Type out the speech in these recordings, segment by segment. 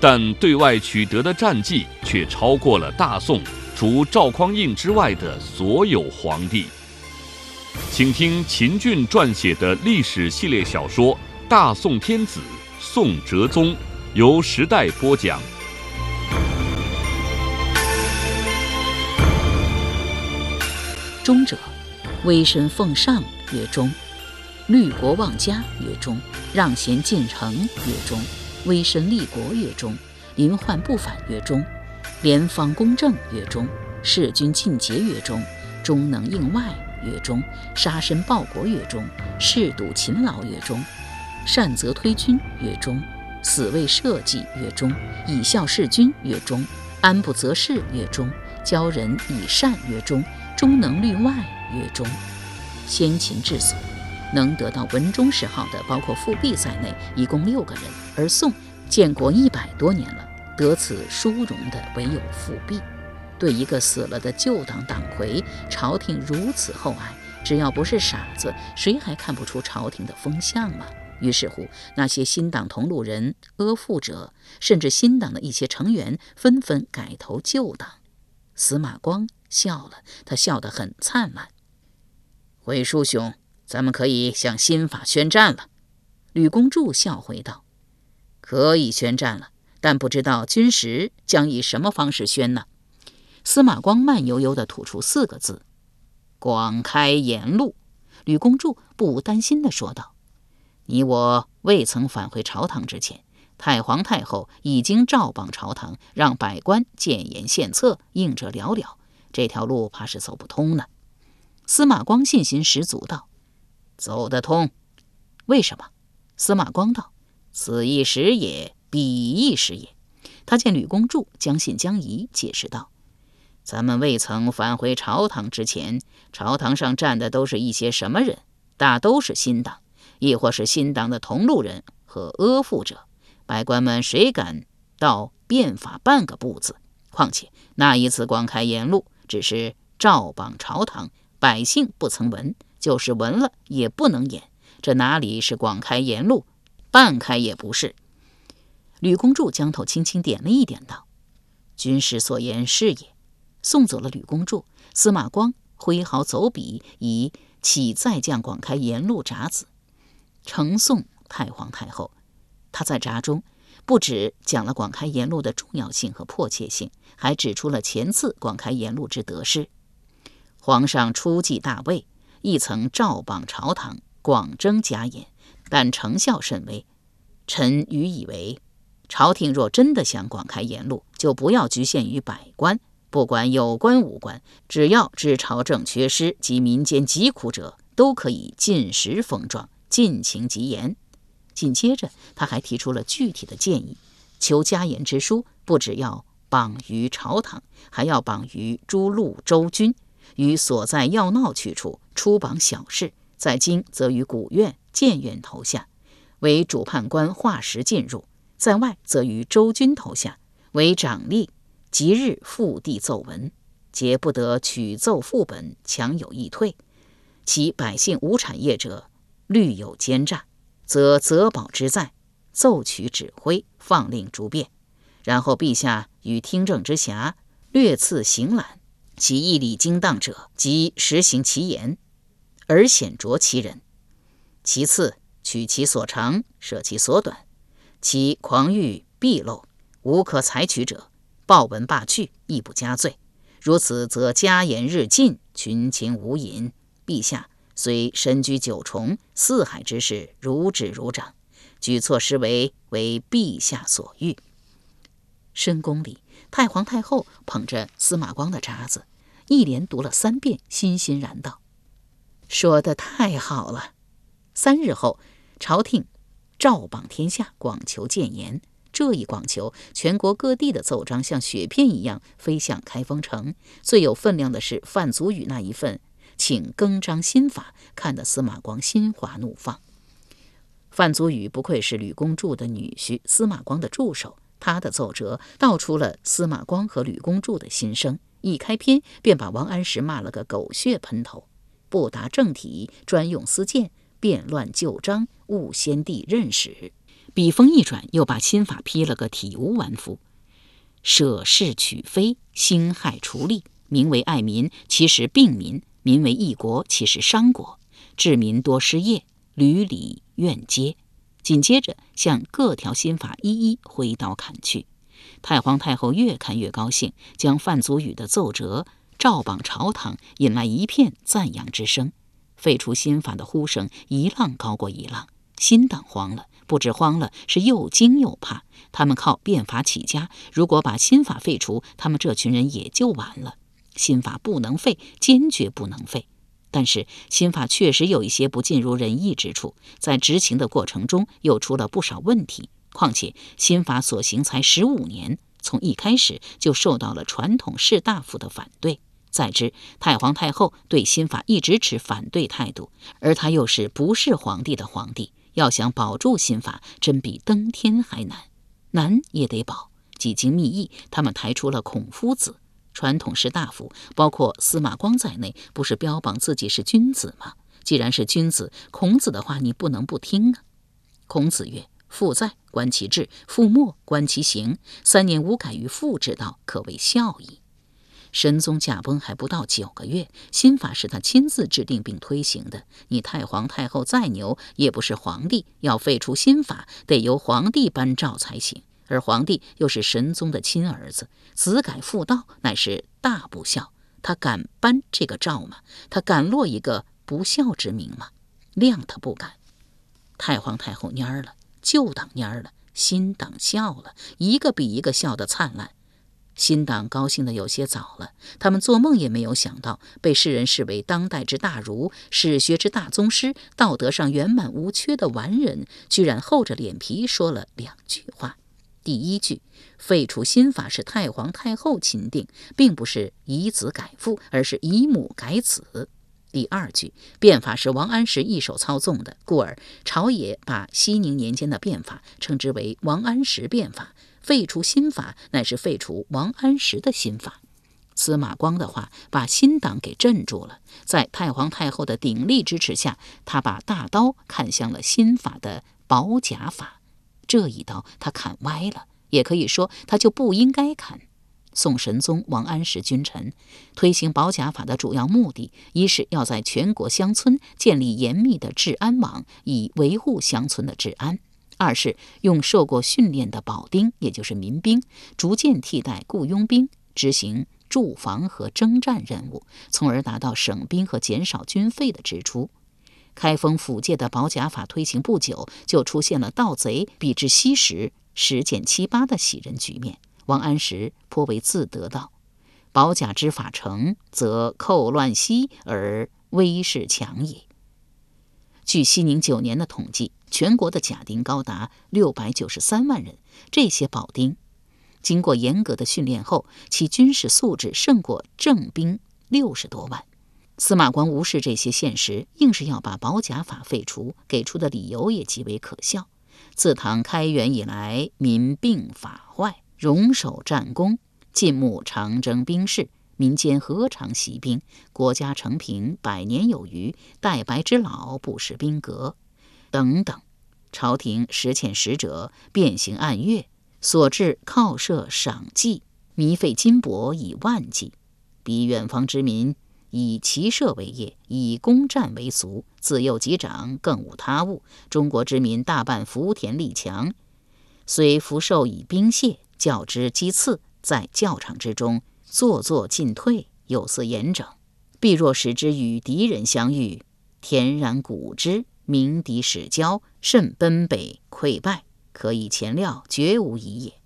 但对外取得的战绩却超过了大宋。除赵匡胤之外的所有皇帝，请听秦俊撰写的历史系列小说《大宋天子宋哲宗》，由时代播讲。忠者，威神奉上曰忠；虑国忘家曰忠；让贤进城曰忠；威身立国曰忠；临患不反曰忠。廉方公正曰忠，弑君尽节曰忠，忠能应外曰忠，杀身报国曰忠，嗜赌勤劳曰忠，善则推君曰忠，死为社稷曰忠，以孝事君曰忠，安不择事曰忠，教人以善曰忠，忠能虑外曰忠。先秦至宋，能得到文忠谥号的，包括复辟在内，一共六个人，而宋建国一百多年了。得此殊荣的唯有复辟，对一个死了的旧党党魁，朝廷如此厚爱，只要不是傻子，谁还看不出朝廷的风向吗？于是乎，那些新党同路人、阿附者，甚至新党的一些成员，纷纷改投旧党。司马光笑了，他笑得很灿烂。韦叔兄，咱们可以向新法宣战了。吕公著笑回道：“可以宣战了。”但不知道军师将以什么方式宣呢？司马光慢悠悠地吐出四个字：“广开言路。”吕公著不无担心地说道：“你我未曾返回朝堂之前，太皇太后已经照榜朝堂，让百官谏言献策，应者寥寥。这条路怕是走不通呢。”司马光信心十足道：“走得通。为什么？”司马光道：“此一时也。”彼亦时也。他见吕公著将信将疑，解释道：“咱们未曾返回朝堂之前，朝堂上站的都是一些什么人？大都是新党，亦或是新党的同路人和阿附者。百官们谁敢到变法半个步子？况且那一次广开言路，只是照榜朝堂，百姓不曾闻，就是闻了也不能演。这哪里是广开言路？半开也不是。”吕公著将头轻轻点了一点，道：“军师所言是也。”送走了吕公著，司马光挥毫走笔，以启再将广开言路札子，呈送太皇太后。他在札中不止讲了广开言路的重要性和迫切性，还指出了前次广开言路之得失。皇上初继大位，亦曾照榜朝堂，广征家言，但成效甚微。臣愚以为。朝廷若真的想广开言路，就不要局限于百官，不管有官无官，只要知朝政缺失及民间疾苦者，都可以尽时封状，尽情疾言。紧接着，他还提出了具体的建议：求加言之书，不只要榜于朝堂，还要榜于诸路州军，于所在要闹去处出榜小事，在京则于古院、谏院头下，为主判官划时进入。在外则于周君头下为长吏，即日复递奏文，皆不得取奏副本，强有易退。其百姓无产业者，虑有奸诈，则责保之在，奏取指挥，放令逐变。然后陛下与听政之辖略赐行览，其义理精当者，即实行其言，而显着其人。其次取其所长，舍其所短。其狂欲毕露，无可采取者，报文罢去，亦不加罪。如此，则家言日进，群情无隐。陛下虽身居九重，四海之事如指如掌，举措施为为陛下所欲。深宫里，太皇太后捧着司马光的札子，一连读了三遍，欣欣然道：“说的太好了。”三日后，朝廷。诏榜天下，广求谏言，这一广求，全国各地的奏章像雪片一样飞向开封城。最有分量的是范祖禹那一份，请更张新法，看得司马光心花怒放。范祖禹不愧是吕公著的女婿，司马光的助手。他的奏折道出了司马光和吕公著的心声。一开篇便把王安石骂了个狗血喷头，不达正题，专用私见，变乱旧章，误先帝任使。笔锋一转，又把新法批了个体无完肤，舍是取非，兴害除利，名为爱民，其实病民；民为一国，其实伤国。治民多失业，屡屡怨皆。紧接着向各条新法一一挥刀砍去。太皇太后越看越高兴，将范祖禹的奏折照榜朝堂，引来一片赞扬之声。废除新法的呼声一浪高过一浪，新党慌了，不止慌了是又惊又怕。他们靠变法起家，如果把新法废除，他们这群人也就完了。新法不能废，坚决不能废。但是新法确实有一些不尽如人意之处，在执行的过程中又出了不少问题。况且新法所行才十五年，从一开始就受到了传统士大夫的反对。再之，太皇太后对新法一直持反对态度，而他又是不是皇帝的皇帝，要想保住新法，真比登天还难。难也得保。几经密议，他们抬出了孔夫子。传统士大夫，包括司马光在内，不是标榜自己是君子吗？既然是君子，孔子的话你不能不听啊。孔子曰。父在，观其志；父没，观其行。三年无改于父之道，可谓孝矣。神宗驾崩还不到九个月，新法是他亲自制定并推行的。你太皇太后再牛，也不是皇帝，要废除新法，得由皇帝颁诏才行。而皇帝又是神宗的亲儿子，子改父道，乃是大不孝。他敢颁这个诏吗？他敢落一个不孝之名吗？谅他不敢。太皇太后蔫儿了。旧党蔫了，新党笑了，一个比一个笑得灿烂。新党高兴的有些早了，他们做梦也没有想到，被世人视为当代之大儒、史学之大宗师、道德上圆满无缺的完人，居然厚着脸皮说了两句话。第一句，废除新法是太皇太后钦定，并不是以子改父，而是以母改子。第二句，变法是王安石一手操纵的，故而朝野把熙宁年间的变法称之为王安石变法。废除新法，乃是废除王安石的新法。司马光的话把新党给镇住了，在太皇太后的鼎力支持下，他把大刀砍向了新法的保甲法。这一刀他砍歪了，也可以说他就不应该砍。宋神宗王安石君臣推行保甲法的主要目的，一是要在全国乡村建立严密的治安网，以维护乡村的治安；二是用受过训练的保丁，也就是民兵，逐渐替代雇佣兵，执行驻防和征战任务，从而达到省兵和减少军费的支出。开封府界的保甲法推行不久，就出现了盗贼比之西时十减七八的喜人局面。王安石颇为自得道：“保甲之法成，则寇乱息而威势强也。”据熙宁九年的统计，全国的甲丁高达六百九十三万人。这些保丁经过严格的训练后，其军事素质胜过正兵六十多万。司马光无视这些现实，硬是要把保甲法废除，给出的理由也极为可笑。自唐开元以来，民病法坏。荣守战功，晋牧长征兵士，民间何尝习兵？国家承平百年有余，待白之老不识兵革，等等。朝廷实遣使者，遍行按月，所至犒设赏祭，弥费金帛以万计。彼远方之民，以骑射为业，以攻战为俗，自幼及长，更无他物。中国之民大半福田力强，虽福寿以兵械。较之击刺，在教场之中坐坐进退，有似严整。必若使之与敌人相遇，恬然鼓之，鸣笛始交，甚奔北溃败，可以前料，绝无疑也。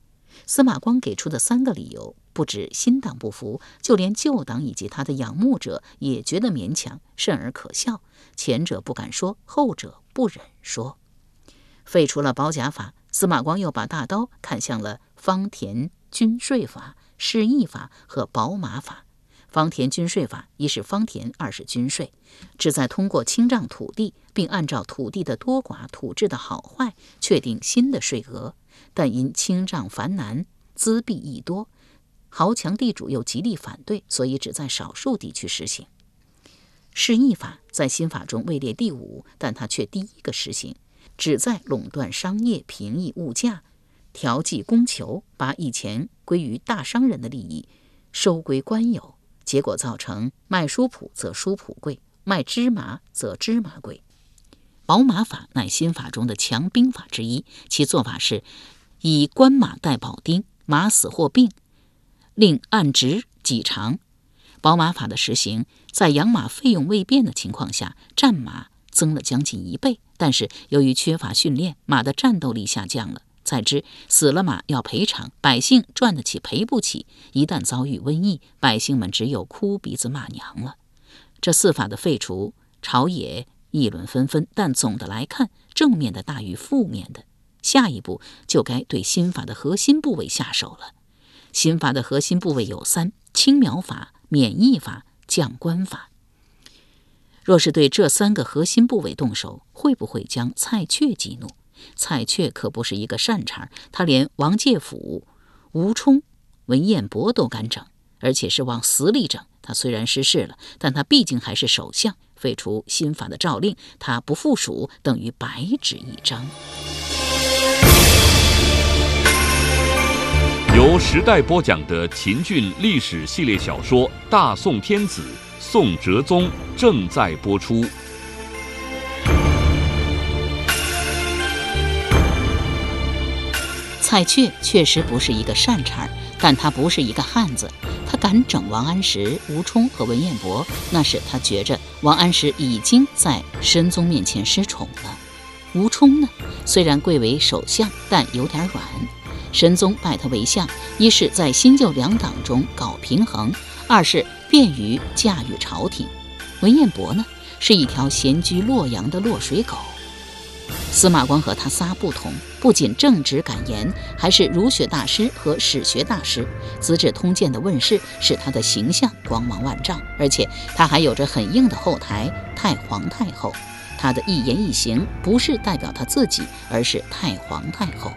司马光给出的三个理由，不止新党不服，就连旧党以及他的仰慕者也觉得勉强，甚而可笑。前者不敢说，后者不忍说。废除了保甲法。司马光又把大刀砍向了方田均税法、市邑法和宝马法。方田均税法一是方田，二是均税，旨在通过清账土地，并按照土地的多寡、土质的好坏，确定新的税额。但因清账繁难，资币亦多，豪强地主又极力反对，所以只在少数地区实行。市邑法在新法中位列第五，但它却第一个实行。旨在垄断商业、平抑物价、调剂供求，把以前归于大商人的利益收归官有，结果造成卖书谱则书谱贵，卖芝麻则芝麻贵。宝马法乃新法中的强兵法之一，其做法是以官马代保丁，马死或病，令按值己偿。宝马法的实行，在养马费用未变的情况下，战马增了将近一倍。但是由于缺乏训练，马的战斗力下降了。再之，死了马要赔偿，百姓赚得起赔不起。一旦遭遇瘟疫，百姓们只有哭鼻子骂娘了。这四法的废除，朝野议论纷纷。但总的来看，正面的大于负面的。下一步就该对新法的核心部位下手了。新法的核心部位有三：青苗法、免疫法、降官法。若是对这三个核心部位动手，会不会将蔡确激怒？蔡确可不是一个善茬，他连王介甫、吴充、文彦博都敢整，而且是往死里整。他虽然失势了，但他毕竟还是首相，废除新法的诏令，他不附属等于白纸一张。由时代播讲的秦俊历史系列小说《大宋天子》。宋哲宗正在播出。蔡确确实不是一个善茬，但他不是一个汉子。他敢整王安石、吴充和文彦博，那是他觉着王安石已经在神宗面前失宠了。吴充呢，虽然贵为首相，但有点软。神宗拜他为相，一是在新旧两党中搞平衡，二是。便于驾驭朝廷。文彦博呢，是一条闲居洛阳的落水狗。司马光和他仨不同，不仅正直敢言，还是儒学大师和史学大师。《资治通鉴》的问世，使他的形象光芒万丈。而且他还有着很硬的后台——太皇太后。他的一言一行，不是代表他自己，而是太皇太后。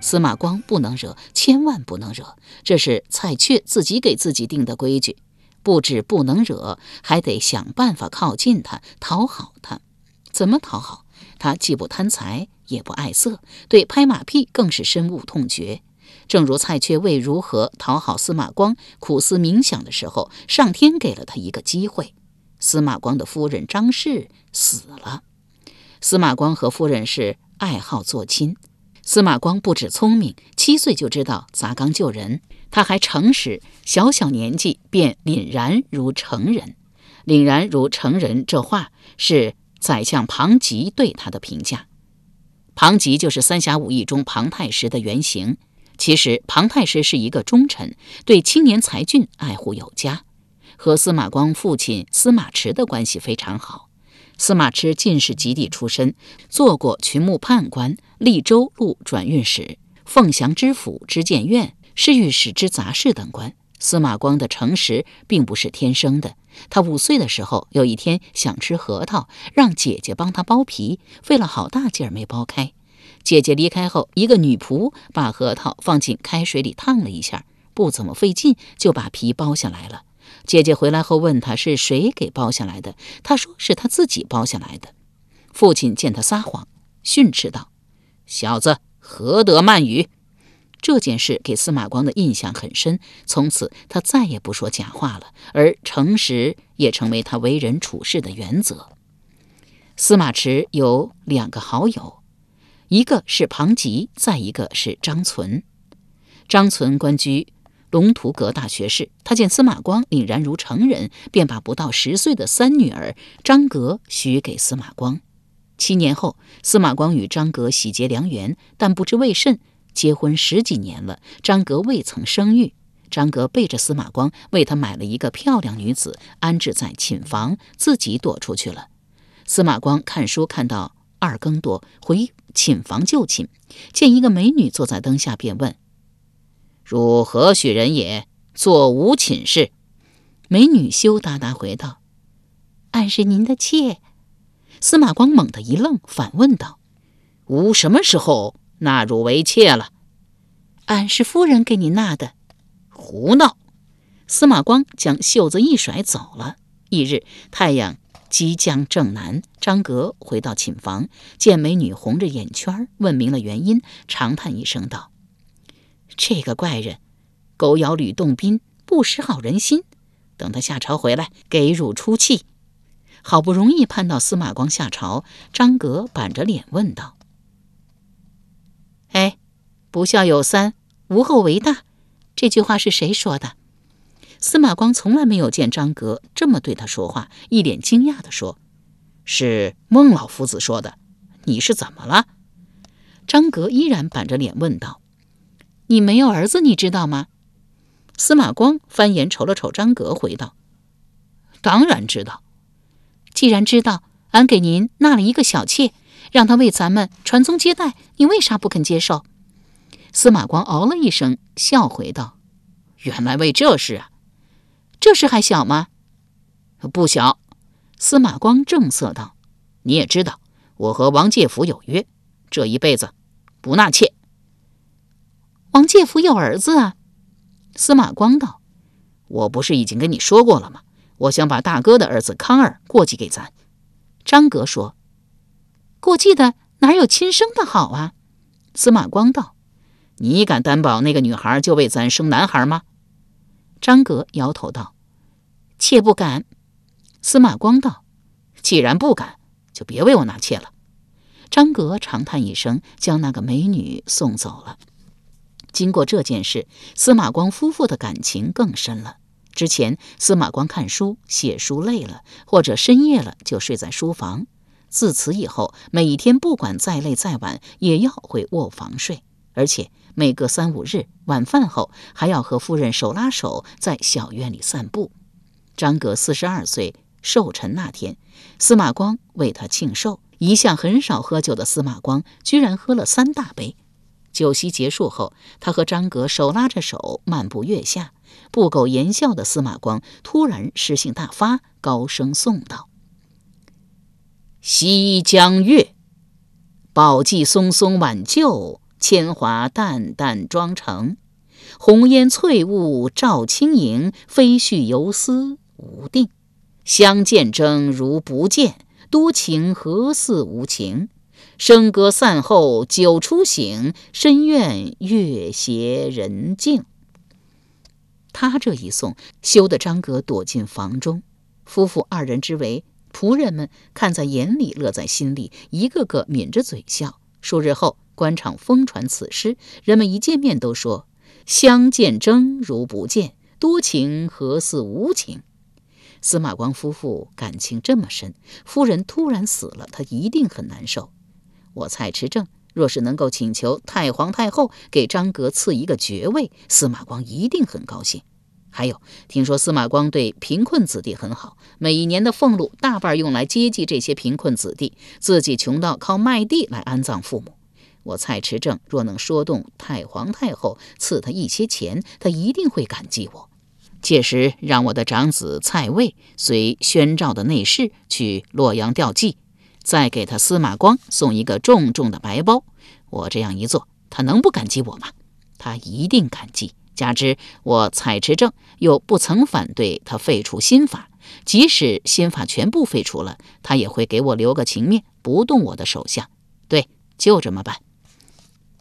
司马光不能惹，千万不能惹，这是蔡确自己给自己定的规矩。不止不能惹，还得想办法靠近他，讨好他。怎么讨好？他既不贪财，也不爱色，对拍马屁更是深恶痛绝。正如蔡确为如何讨好司马光苦思冥想的时候，上天给了他一个机会。司马光的夫人张氏死了。司马光和夫人是爱好做亲。司马光不止聪明，七岁就知道砸缸救人。他还诚实，小小年纪便凛然如成人。凛然如成人，这话是宰相庞吉对他的评价。庞吉就是《三侠五义》中庞太师的原型。其实庞太师是一个忠臣，对青年才俊爱护有加，和司马光父亲司马池的关系非常好。司马池进士及第出身，做过群牧判官、利州路转运使、凤翔知府、知谏院。侍御史之杂事等官，司马光的诚实并不是天生的。他五岁的时候，有一天想吃核桃，让姐姐帮他剥皮，费了好大劲儿没剥开。姐姐离开后，一个女仆把核桃放进开水里烫了一下，不怎么费劲就把皮剥下来了。姐姐回来后问他是谁给剥下来的，他说是他自己剥下来的。父亲见他撒谎，训斥道：“小子，何得漫语！”这件事给司马光的印象很深，从此他再也不说假话了，而诚实也成为他为人处事的原则。司马池有两个好友，一个是庞吉，再一个是张存。张存官居龙图阁大学士，他见司马光凛然如成人，便把不到十岁的三女儿张格许给司马光。七年后，司马光与张格喜结良缘，但不知为甚。结婚十几年了，张格未曾生育。张格背着司马光，为他买了一个漂亮女子，安置在寝房，自己躲出去了。司马光看书看到二更多，回寝房就寝，见一个美女坐在灯下，便问：“汝何许人也？坐吾寝室。”美女羞答答回道：“俺是您的妾。”司马光猛地一愣，反问道：“吾什么时候纳汝为妾了？”“俺是夫人给你纳的。”“胡闹！”司马光将袖子一甩，走了。翌日，太阳即将正南，张格回到寝房，见美女红着眼圈，问明了原因，长叹一声道：“这个怪人，狗咬吕洞宾，不识好人心。”等他下朝回来，给汝出气。好不容易盼到司马光下朝，张格板着脸问道：“哎，不孝有三，无后为大，这句话是谁说的？”司马光从来没有见张格这么对他说话，一脸惊讶地说：“是孟老夫子说的。你是怎么了？”张格依然板着脸问道：“你没有儿子，你知道吗？”司马光翻眼瞅了瞅张格，回道：“当然知道。既然知道，俺给您纳了一个小妾，让他为咱们传宗接代，你为啥不肯接受？”司马光哦了一声，笑回道：“原来为这事啊！这事还小吗？不小。”司马光正色道：“你也知道，我和王介甫有约，这一辈子不纳妾。王介甫有儿子啊。”司马光道：“我不是已经跟你说过了吗？我想把大哥的儿子康儿过继给咱。”张格说：“过继的哪有亲生的好啊？”司马光道：“你敢担保那个女孩就为咱生男孩吗？”张格摇头道：“妾不敢。”司马光道：“既然不敢，就别为我纳妾了。”张格长叹一声，将那个美女送走了。经过这件事，司马光夫妇的感情更深了。之前，司马光看书写书累了，或者深夜了，就睡在书房。自此以后，每天不管再累再晚，也要回卧房睡，而且每隔三五日晚饭后，还要和夫人手拉手在小院里散步。张格四十二岁寿辰那天，司马光为他庆寿。一向很少喝酒的司马光，居然喝了三大杯。酒席结束后，他和张格手拉着手漫步月下。不苟言笑的司马光突然诗兴大发，高声颂道：“西江月，宝髻松松挽旧，铅华淡淡妆成。红烟翠雾照轻盈，飞絮游丝无定。相见争如不见，多情何似无情？”笙歌散后酒初醒，深院月斜人静。他这一送，羞得张格躲进房中。夫妇二人之为，仆人们看在眼里，乐在心里，一个个抿着嘴笑。数日后，官场疯传此诗，人们一见面都说：“相见争如不见，多情何似无情。”司马光夫妇感情这么深，夫人突然死了，他一定很难受。我蔡持正若是能够请求太皇太后给张格赐一个爵位，司马光一定很高兴。还有，听说司马光对贫困子弟很好，每一年的俸禄大半用来接济这些贫困子弟，自己穷到靠卖地来安葬父母。我蔡持正若能说动太皇太后赐他一些钱，他一定会感激我。届时让我的长子蔡魏随宣召的内侍去洛阳吊祭。再给他司马光送一个重重的白包，我这样一做，他能不感激我吗？他一定感激。加之我采持政又不曾反对他废除新法，即使新法全部废除了，他也会给我留个情面，不动我的手下。对，就这么办。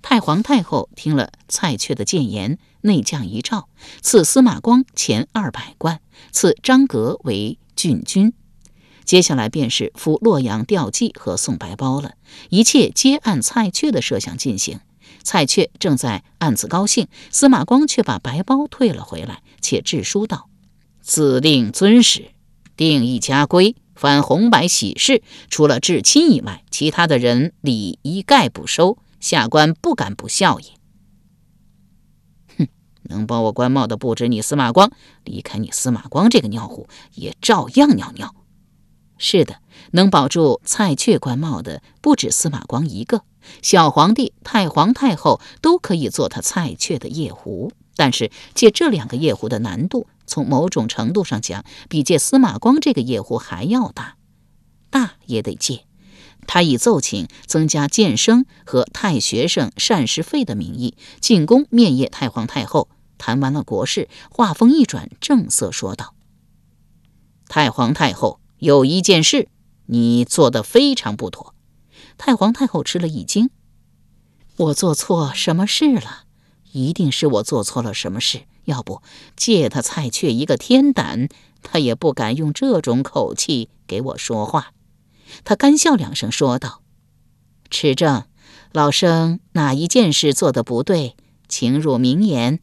太皇太后听了蔡确的谏言，内降一诏，赐司马光前二百贯，赐张阁为郡君。接下来便是赴洛阳吊祭和送白包了，一切皆按蔡确的设想进行。蔡确正在暗自高兴，司马光却把白包退了回来，且致书道：“自令遵使，定一家规，凡红白喜事，除了至亲以外，其他的人礼一概不收。下官不敢不孝也。”哼，能帮我官帽的不止你司马光，离开你司马光这个尿壶，也照样尿尿。是的，能保住蔡确官帽的不止司马光一个，小皇帝、太皇太后都可以做他蔡确的夜壶。但是借这两个夜壶的难度，从某种程度上讲，比借司马光这个夜壶还要大。大也得借。他以奏请增加监生和太学生膳食费的名义进宫面谒太皇太后。谈完了国事，话锋一转，正色说道：“太皇太后。”有一件事，你做的非常不妥。太皇太后吃了一惊：“我做错什么事了？一定是我做错了什么事。要不借他蔡确一个天胆，他也不敢用这种口气给我说话。”他干笑两声，说道：“持正，老生哪一件事做的不对？请入明言。”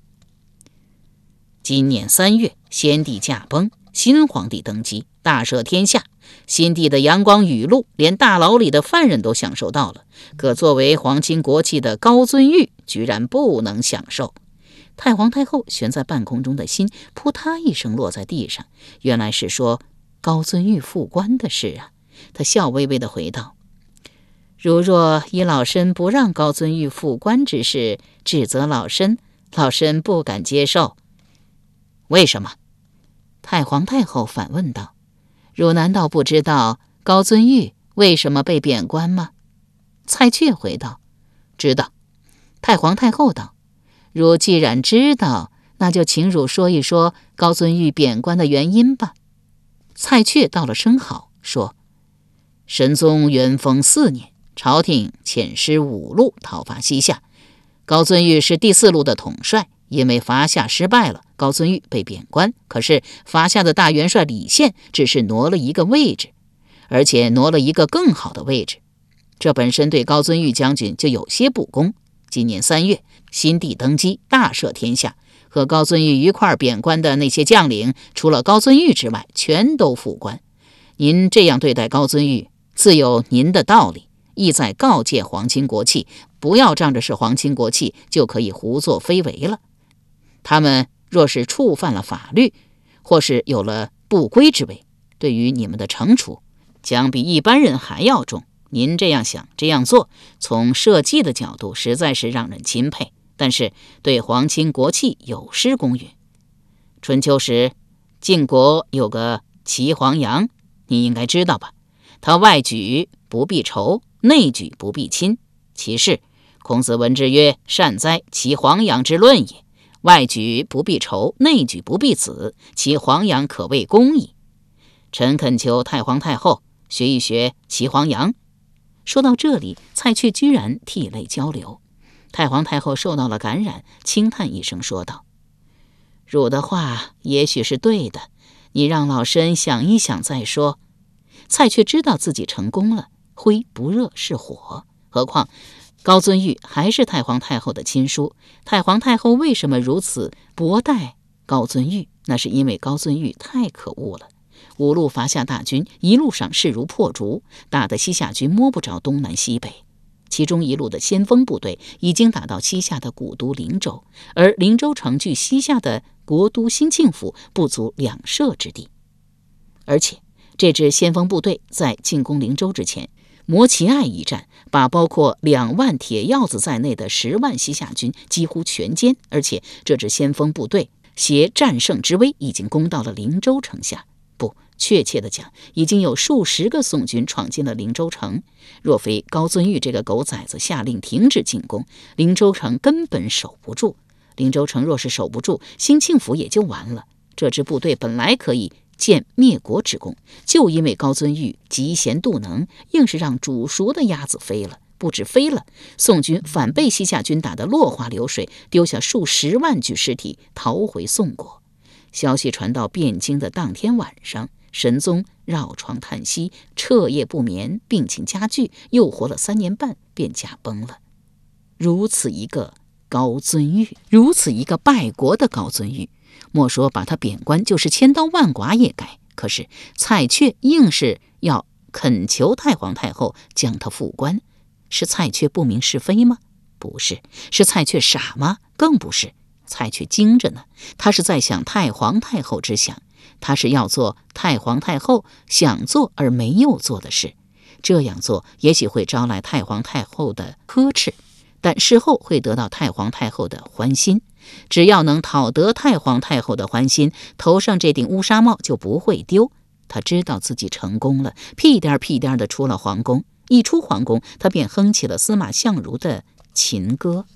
今年三月，先帝驾崩，新皇帝登基。大赦天下，新帝的阳光雨露，连大牢里的犯人都享受到了。可作为皇亲国戚的高遵玉，居然不能享受。太皇太后悬在半空中的心，扑嗒一声落在地上。原来是说高遵玉复官的事啊！他笑微微地回道：“如若以老身不让高遵玉复官之事指责老身，老身不敢接受。为什么？”太皇太后反问道。汝难道不知道高遵玉为什么被贬官吗？蔡确回道：“知道。”太皇太后道：“汝既然知道，那就请汝说一说高遵玉贬官的原因吧。”蔡确道了声好，说：“神宗元丰四年，朝廷遣师五路讨伐西夏，高遵玉是第四路的统帅。”因为伐夏失败了，高遵玉被贬官。可是伐夏的大元帅李宪只是挪了一个位置，而且挪了一个更好的位置，这本身对高遵玉将军就有些不公。今年三月，新帝登基，大赦天下，和高遵玉一块贬官的那些将领，除了高遵玉之外，全都复官。您这样对待高遵玉，自有您的道理，意在告诫皇亲国戚，不要仗着是皇亲国戚就可以胡作非为了。他们若是触犯了法律，或是有了不归之位，对于你们的惩处将比一般人还要重。您这样想、这样做，从社稷的角度实在是让人钦佩，但是对皇亲国戚有失公允。春秋时，晋国有个齐黄羊，你应该知道吧？他外举不避仇，内举不避亲。其事，孔子闻之曰：“善哉，齐黄羊之论也。”外举不避仇，内举不避子，其黄羊可谓公矣。臣恳求太皇太后学一学齐黄羊。说到这里，蔡确居然涕泪交流。太皇太后受到了感染，轻叹一声说道：“汝的话也许是对的，你让老身想一想再说。”蔡确知道自己成功了，灰不热是火，何况……高遵玉还是太皇太后的亲叔，太皇太后为什么如此薄待高遵玉？那是因为高遵玉太可恶了。五路伐夏大军一路上势如破竹，打得西夏军摸不着东南西北。其中一路的先锋部队已经打到西夏的古都灵州，而灵州城距西夏的国都兴庆府不足两射之地。而且这支先锋部队在进攻灵州之前。摩齐艾一战，把包括两万铁鹞子在内的十万西夏军几乎全歼，而且这支先锋部队携战胜之威，已经攻到了灵州城下。不，确切的讲，已经有数十个宋军闯进了灵州城。若非高遵玉这个狗崽子下令停止进攻，灵州城根本守不住。灵州城若是守不住，兴庆府也就完了。这支部队本来可以。建灭国之功，就因为高遵玉嫉贤妒能，硬是让煮熟的鸭子飞了。不止飞了，宋军反被西夏军打得落花流水，丢下数十万具尸体，逃回宋国。消息传到汴京的当天晚上，神宗绕床叹息，彻夜不眠，病情加剧，又活了三年半，便驾崩了。如此一个高遵玉，如此一个败国的高遵玉。莫说把他贬官，就是千刀万剐也该。可是蔡确硬是要恳求太皇太后将他复官，是蔡确不明是非吗？不是，是蔡确傻吗？更不是。蔡却惊着呢，他是在想太皇太后之想，他是要做太皇太后想做而没有做的事。这样做也许会招来太皇太后的呵斥，但事后会得到太皇太后的欢心。只要能讨得太皇太后的欢心，头上这顶乌纱帽就不会丢。他知道自己成功了，屁颠屁颠地出了皇宫。一出皇宫，他便哼起了司马相如的秦歌：“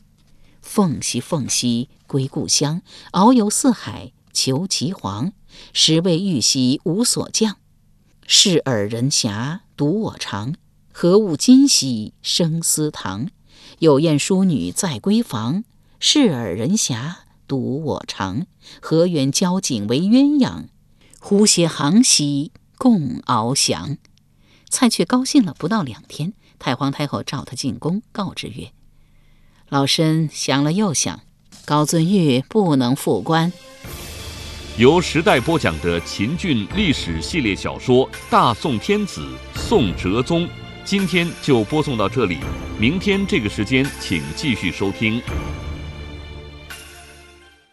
凤兮凤兮归故乡，遨游四海求其凰。十位玉兮无所降，视尔人遐独我长。何物今兮生思堂？有燕淑女在闺房，视尔人遐独我长。河远交颈为鸳鸯？呼携航兮共翱翔。”蔡却高兴了不到两天，太皇太后召他进宫，告知曰：“老身想了又想，高遵玉不能复官。”由时代播讲的秦俊历史系列小说《大宋天子宋哲宗》，今天就播送到这里，明天这个时间请继续收听。